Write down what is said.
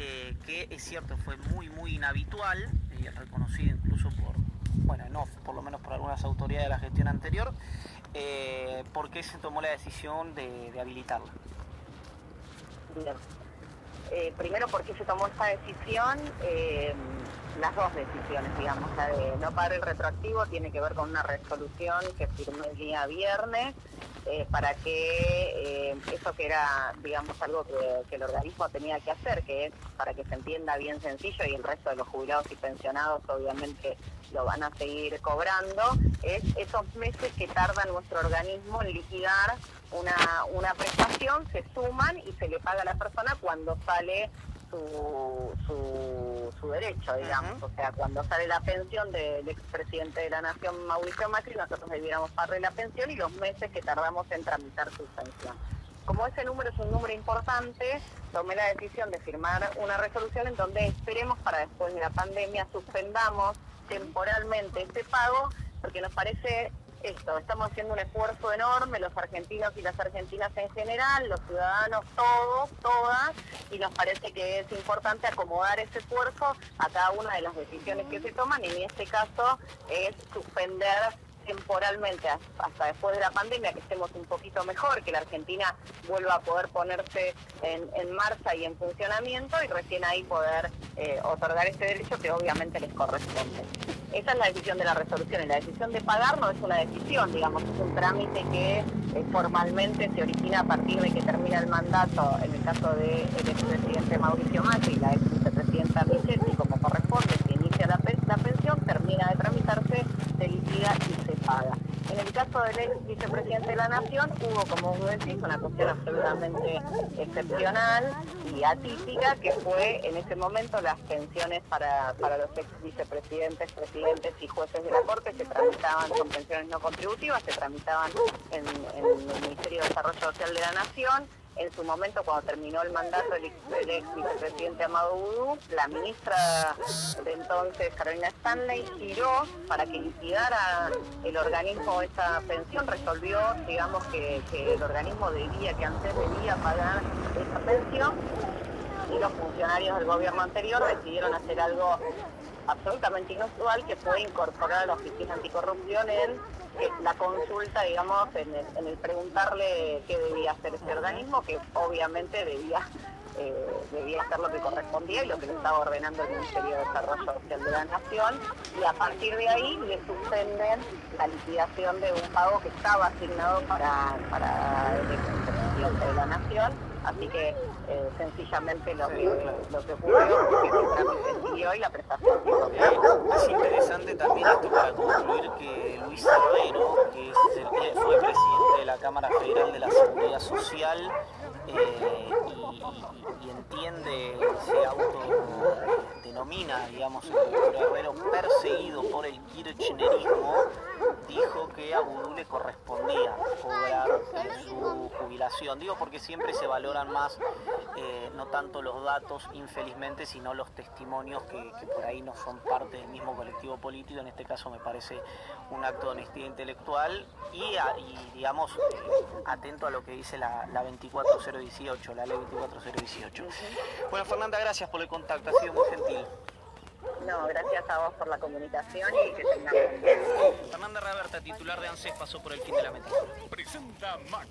eh, que es cierto, fue muy, muy inhabitual, y reconocido incluso por, bueno, no, por lo menos por algunas autoridades de la gestión anterior, eh, ¿por qué se tomó la decisión de, habilitarla? Bien. Eh, primero, ¿por qué se tomó esta decisión? las dos decisiones, digamos, la de no pagar el retroactivo tiene que ver con una resolución que firmé el día viernes eh, para que eh, eso que era, digamos, algo que, el organismo tenía que hacer, que es para que se entienda bien sencillo y el resto de los jubilados y pensionados obviamente lo van a seguir cobrando, es esos meses que tarda nuestro organismo en liquidar una, una prestación, se suman y se le paga a la persona cuando sale su, su, derecho, digamos. O sea, cuando sale la pensión del expresidente de la Nación, Mauricio Macri, nosotros debiéramos pagarle la pensión y los meses que tardamos en tramitar su pensión. Como ese número es un número importante, tomé la decisión de firmar una resolución en donde esperemos para después de la pandemia suspendamos temporalmente este pago, porque nos parece esto, estamos haciendo un esfuerzo enorme, los argentinos y las argentinas en general, los ciudadanos todos, todas, y nos parece que es importante acomodar ese esfuerzo a cada una de las decisiones que se toman, y en este caso es suspender temporalmente hasta después de la pandemia, que estemos un poquito mejor, que la Argentina vuelva a poder ponerse en, marcha y en funcionamiento y recién ahí poder eh, otorgar este derecho que obviamente les corresponde. Esa es la decisión de la resolución y la decisión de pagar no es una decisión, digamos, es un trámite que eh, formalmente se origina a partir de que termina el mandato, en el caso del expresidente Mauricio Macri y la ex vicepresidenta Michetti, como corresponde, se inicia la, la pensión, termina de tramitarse, se liquida y se paga. En el caso del ex vicepresidente de la Nación hubo, como vos decís, una cuestión absolutamente excepcional y atípica, que fue en ese momento las pensiones para, los ex vicepresidentes, presidentes y jueces de la Corte se tramitaban con pensiones no contributivas, se tramitaban en, en el Ministerio de Desarrollo Social de la Nación en su momento cuando terminó el mandato del, ex vicepresidente Amado Boudou, la ministra de entonces, Carolina Stanley, giró para que liquidara el organismo esa pensión, resolvió, digamos, que, que el organismo debía, que antes debía pagar esa pensión, y los funcionarios del gobierno anterior decidieron hacer algo absolutamente inusual, que fue incorporar a la Oficina Anticorrupción en la consulta, digamos, en el, preguntarle qué debía hacer ese organismo, que obviamente debía eh, debía hacer lo que correspondía y lo que le estaba ordenando el Ministerio de Desarrollo Social de la Nación. Y a partir de ahí le suspenden la liquidación de un pago que estaba asignado para, para el de la Nación así que eh, sencillamente lo que, lo que ocurrió es que siguió y la prestación Es interesante también esto para concluir que Luis Herrero, que fue presidente de la Cámara Federal de la Seguridad Social eh, y, entiende, se autodenomina, digamos, el Herrero perseguido por el kirchnerismo, dijo que a Vudú le correspondía cobrar su jubilación. Digo porque siempre se valoran más eh, no tanto los datos, infelizmente, sino los testimonios que, por ahí no son parte del mismo colectivo político. En este caso me parece un acto de honestidad intelectual y, digamos, eh, atento a lo que dice la, la 24018, la ley 24018. Bueno, Fernanda, gracias por el contacto, ha sido muy gentil. No, gracias a vos por la comunicación y que tengamos. Fernanda Raberta, titular de ANSES, pasó por el fin de la metáfora. Presenta Mac.